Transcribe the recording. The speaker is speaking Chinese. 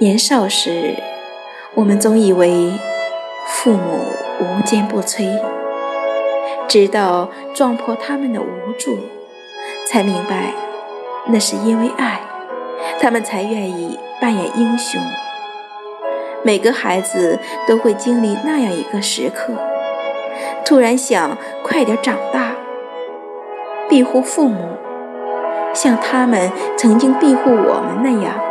年少时我们总以为父母无坚不摧直到撞破他们的无助才明白那是因为爱他们才愿意扮演英雄。每个孩子都会经历那样一个时刻突然想快点长大庇护父母像他们曾经庇护我们那样